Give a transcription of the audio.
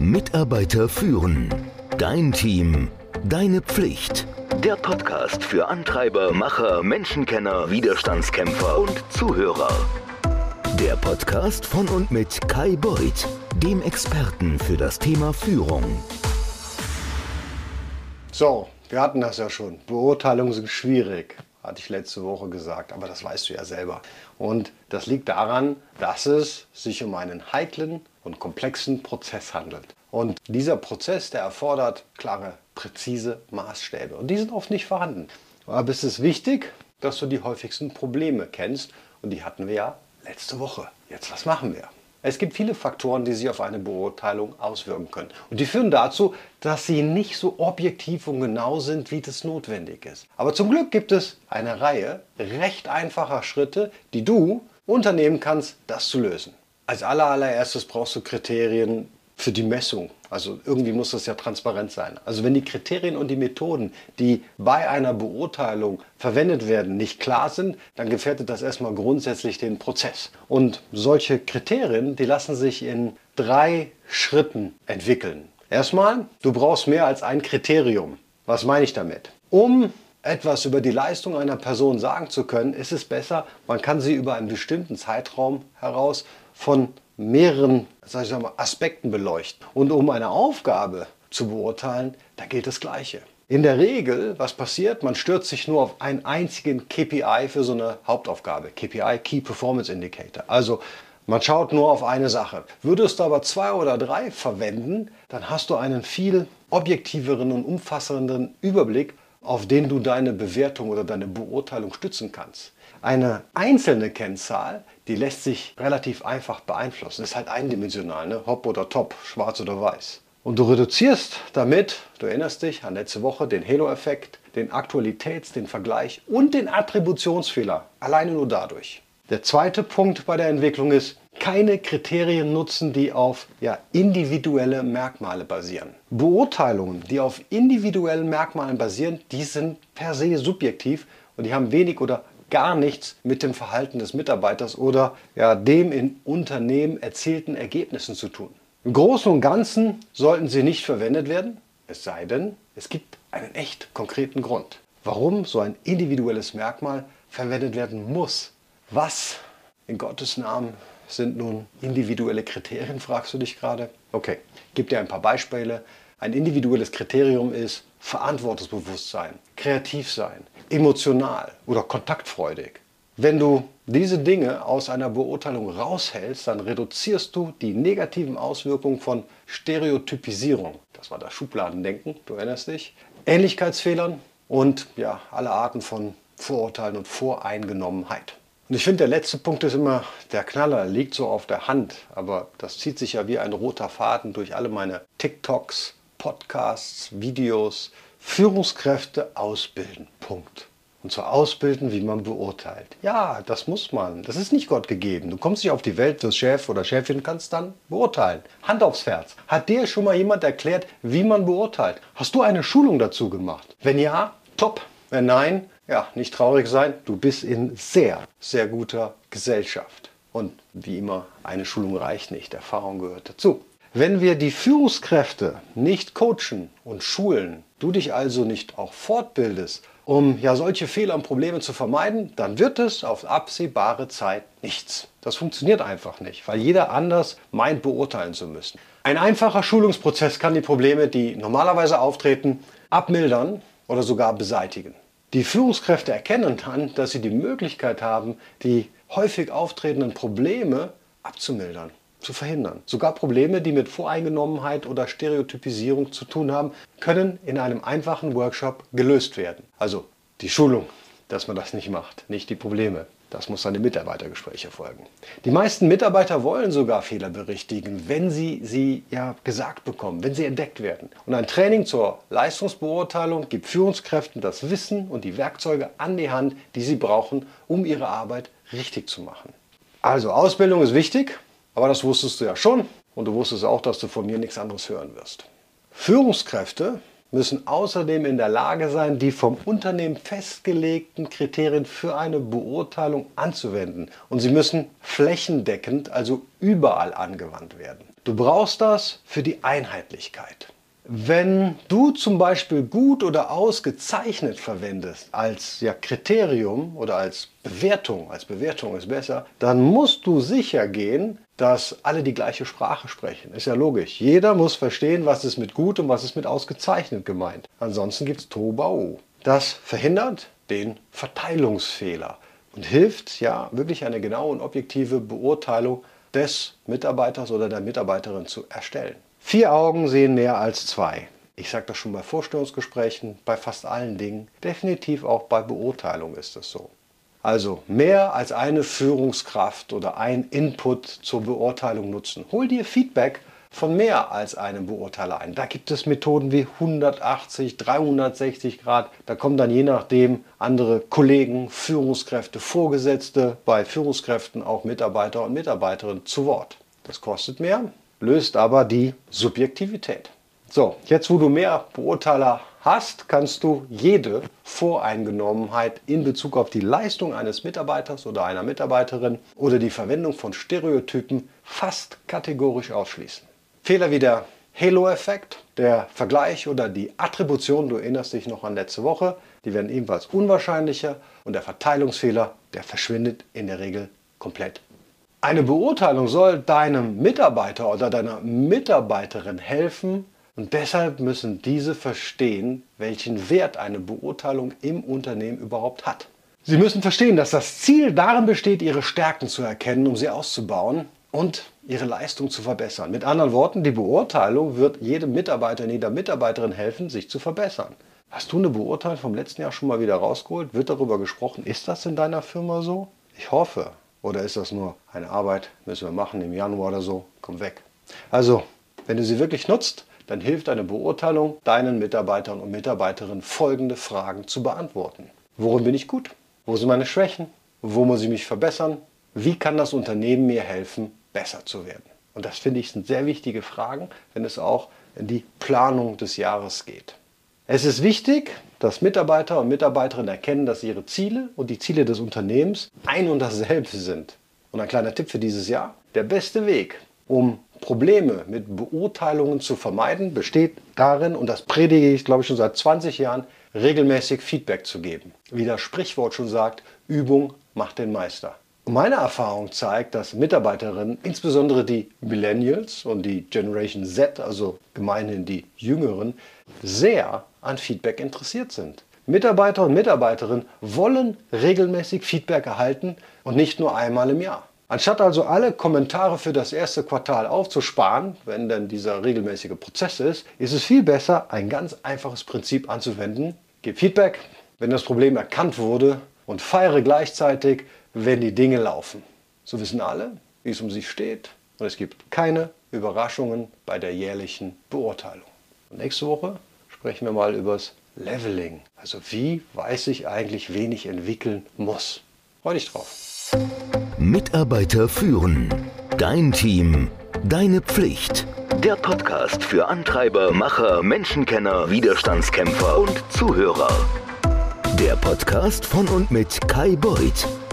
Mitarbeiter führen. Dein Team. Deine Pflicht. Der Podcast für Antreiber, Macher, Menschenkenner, Widerstandskämpfer und Zuhörer. Der Podcast von und mit Kai Beuth, dem Experten für das Thema Führung. So, wir hatten das ja schon. Beurteilungen sind schwierig, hatte ich letzte Woche gesagt, aber das weißt du ja selber. Und das liegt daran, dass es sich um einen heiklen und komplexen Prozess handelt. Und dieser Prozess, der erfordert klare, präzise Maßstäbe. Und die sind oft nicht vorhanden. Aber es ist wichtig, dass du die häufigsten Probleme kennst. Und die hatten wir ja letzte Woche. Jetzt, was machen wir? Es gibt viele Faktoren, die sich auf eine Beurteilung auswirken können. Und die führen dazu, dass sie nicht so objektiv und genau sind, wie das notwendig ist. Aber zum Glück gibt es eine Reihe recht einfacher Schritte, die du unternehmen kannst, das zu lösen. Als allererstes brauchst du Kriterien für die Messung. Also irgendwie muss das ja transparent sein. Also wenn die Kriterien und die Methoden, die bei einer Beurteilung verwendet werden, nicht klar sind, dann gefährdet das erstmal grundsätzlich den Prozess. Und solche Kriterien, die lassen sich in drei Schritten entwickeln. Erstmal, du brauchst mehr als ein Kriterium. Was meine ich damit? Um etwas über die Leistung einer Person sagen zu können, ist es besser, man kann sie über einen bestimmten Zeitraum heraus von mehreren sag ich mal, Aspekten beleuchten. Und um eine Aufgabe zu beurteilen, da gilt das Gleiche. In der Regel, was passiert? Man stürzt sich nur auf einen einzigen KPI für so eine Hauptaufgabe. KPI, Key Performance Indicator. Also man schaut nur auf eine Sache. Würdest du aber zwei oder drei verwenden, dann hast du einen viel objektiveren und umfassenden Überblick auf den du deine Bewertung oder deine Beurteilung stützen kannst. Eine einzelne Kennzahl, die lässt sich relativ einfach beeinflussen. Ist halt eindimensional, ne? Hop oder Top, schwarz oder weiß. Und du reduzierst damit, du erinnerst dich an letzte Woche, den Halo-Effekt, den Aktualitäts-, den Vergleich und den Attributionsfehler. Alleine nur dadurch. Der zweite Punkt bei der Entwicklung ist, keine Kriterien nutzen, die auf ja, individuelle Merkmale basieren. Beurteilungen, die auf individuellen Merkmalen basieren, die sind per se subjektiv und die haben wenig oder gar nichts mit dem Verhalten des Mitarbeiters oder ja, dem in Unternehmen erzielten Ergebnissen zu tun. Im Großen und Ganzen sollten sie nicht verwendet werden, es sei denn, es gibt einen echt konkreten Grund, warum so ein individuelles Merkmal verwendet werden muss. Was in Gottes Namen sind nun individuelle Kriterien, fragst du dich gerade? Okay, ich gebe dir ein paar Beispiele. Ein individuelles Kriterium ist Verantwortungsbewusstsein, kreativ sein, emotional oder kontaktfreudig. Wenn du diese Dinge aus einer Beurteilung raushältst, dann reduzierst du die negativen Auswirkungen von Stereotypisierung. Das war das Schubladendenken, du erinnerst dich. Ähnlichkeitsfehlern und ja, alle Arten von Vorurteilen und Voreingenommenheit. Und ich finde, der letzte Punkt ist immer, der Knaller liegt so auf der Hand, aber das zieht sich ja wie ein roter Faden durch alle meine TikToks, Podcasts, Videos. Führungskräfte ausbilden. Punkt. Und zwar ausbilden, wie man beurteilt. Ja, das muss man. Das ist nicht Gott gegeben. Du kommst nicht auf die Welt, wirst Chef oder Chefin, kannst dann beurteilen. Hand aufs Herz. Hat dir schon mal jemand erklärt, wie man beurteilt? Hast du eine Schulung dazu gemacht? Wenn ja, top. Wenn nein, ja, nicht traurig sein, du bist in sehr, sehr guter Gesellschaft. Und wie immer, eine Schulung reicht nicht, Erfahrung gehört dazu. Wenn wir die Führungskräfte nicht coachen und schulen, du dich also nicht auch fortbildest, um ja solche Fehler und Probleme zu vermeiden, dann wird es auf absehbare Zeit nichts. Das funktioniert einfach nicht, weil jeder anders meint beurteilen zu müssen. Ein einfacher Schulungsprozess kann die Probleme, die normalerweise auftreten, abmildern oder sogar beseitigen. Die Führungskräfte erkennen dann, dass sie die Möglichkeit haben, die häufig auftretenden Probleme abzumildern, zu verhindern. Sogar Probleme, die mit Voreingenommenheit oder Stereotypisierung zu tun haben, können in einem einfachen Workshop gelöst werden. Also die Schulung, dass man das nicht macht, nicht die Probleme. Das muss an den Mitarbeitergespräche folgen. Die meisten Mitarbeiter wollen sogar Fehler berichtigen, wenn sie sie ja gesagt bekommen, wenn sie entdeckt werden. Und ein Training zur Leistungsbeurteilung gibt Führungskräften das Wissen und die Werkzeuge an die Hand, die sie brauchen, um ihre Arbeit richtig zu machen. Also Ausbildung ist wichtig, aber das wusstest du ja schon und du wusstest auch, dass du von mir nichts anderes hören wirst. Führungskräfte müssen außerdem in der Lage sein, die vom Unternehmen festgelegten Kriterien für eine Beurteilung anzuwenden. Und sie müssen flächendeckend, also überall angewandt werden. Du brauchst das für die Einheitlichkeit. Wenn du zum Beispiel gut oder ausgezeichnet verwendest als ja, Kriterium oder als Bewertung, als Bewertung ist besser, dann musst du sicher gehen, dass alle die gleiche Sprache sprechen. Ist ja logisch. Jeder muss verstehen, was ist mit gut und was ist mit ausgezeichnet gemeint. Ansonsten gibt es Tobau. Das verhindert den Verteilungsfehler und hilft ja wirklich eine genaue und objektive Beurteilung des Mitarbeiters oder der Mitarbeiterin zu erstellen. Vier Augen sehen mehr als zwei. Ich sage das schon bei Vorstellungsgesprächen, bei fast allen Dingen. Definitiv auch bei Beurteilung ist es so. Also mehr als eine Führungskraft oder ein Input zur Beurteilung nutzen. Hol dir Feedback von mehr als einem Beurteiler ein. Da gibt es Methoden wie 180, 360 Grad. Da kommen dann je nachdem andere Kollegen, Führungskräfte, Vorgesetzte, bei Führungskräften auch Mitarbeiter und Mitarbeiterinnen zu Wort. Das kostet mehr, löst aber die Subjektivität. So, jetzt wo du mehr Beurteiler hast, kannst du jede Voreingenommenheit in Bezug auf die Leistung eines Mitarbeiters oder einer Mitarbeiterin oder die Verwendung von Stereotypen fast kategorisch ausschließen. Fehler wie der Halo-Effekt, der Vergleich oder die Attribution, du erinnerst dich noch an letzte Woche, die werden ebenfalls unwahrscheinlicher und der Verteilungsfehler, der verschwindet in der Regel komplett eine Beurteilung soll deinem Mitarbeiter oder deiner Mitarbeiterin helfen und deshalb müssen diese verstehen, welchen Wert eine Beurteilung im Unternehmen überhaupt hat. Sie müssen verstehen, dass das Ziel darin besteht, ihre Stärken zu erkennen, um sie auszubauen und ihre Leistung zu verbessern. Mit anderen Worten, die Beurteilung wird jedem Mitarbeiter und jeder Mitarbeiterin helfen, sich zu verbessern. Hast du eine Beurteilung vom letzten Jahr schon mal wieder rausgeholt? Wird darüber gesprochen? Ist das in deiner Firma so? Ich hoffe. Oder ist das nur eine Arbeit, müssen wir machen im Januar oder so, komm weg. Also, wenn du sie wirklich nutzt, dann hilft eine Beurteilung deinen Mitarbeitern und Mitarbeiterinnen folgende Fragen zu beantworten. Worin bin ich gut? Wo sind meine Schwächen? Wo muss ich mich verbessern? Wie kann das Unternehmen mir helfen, besser zu werden? Und das finde ich sind sehr wichtige Fragen, wenn es auch in die Planung des Jahres geht. Es ist wichtig, dass Mitarbeiter und Mitarbeiterinnen erkennen, dass ihre Ziele und die Ziele des Unternehmens ein und dasselbe sind. Und ein kleiner Tipp für dieses Jahr. Der beste Weg, um Probleme mit Beurteilungen zu vermeiden, besteht darin, und das predige ich, glaube ich, schon seit 20 Jahren, regelmäßig Feedback zu geben. Wie das Sprichwort schon sagt, Übung macht den Meister. Meine Erfahrung zeigt, dass Mitarbeiterinnen, insbesondere die Millennials und die Generation Z, also gemeinhin die Jüngeren, sehr an Feedback interessiert sind. Mitarbeiter und Mitarbeiterinnen wollen regelmäßig Feedback erhalten und nicht nur einmal im Jahr. Anstatt also alle Kommentare für das erste Quartal aufzusparen, wenn denn dieser regelmäßige Prozess ist, ist es viel besser, ein ganz einfaches Prinzip anzuwenden. Gib Feedback, wenn das Problem erkannt wurde und feiere gleichzeitig, wenn die Dinge laufen. So wissen alle, wie es um sie steht und es gibt keine Überraschungen bei der jährlichen Beurteilung. Und nächste Woche sprechen wir mal über das Leveling. Also wie weiß ich eigentlich, wen ich entwickeln muss? Freue dich drauf. Mitarbeiter führen. Dein Team. Deine Pflicht. Der Podcast für Antreiber, Macher, Menschenkenner, Widerstandskämpfer und Zuhörer. Der Podcast von und mit Kai Beuth,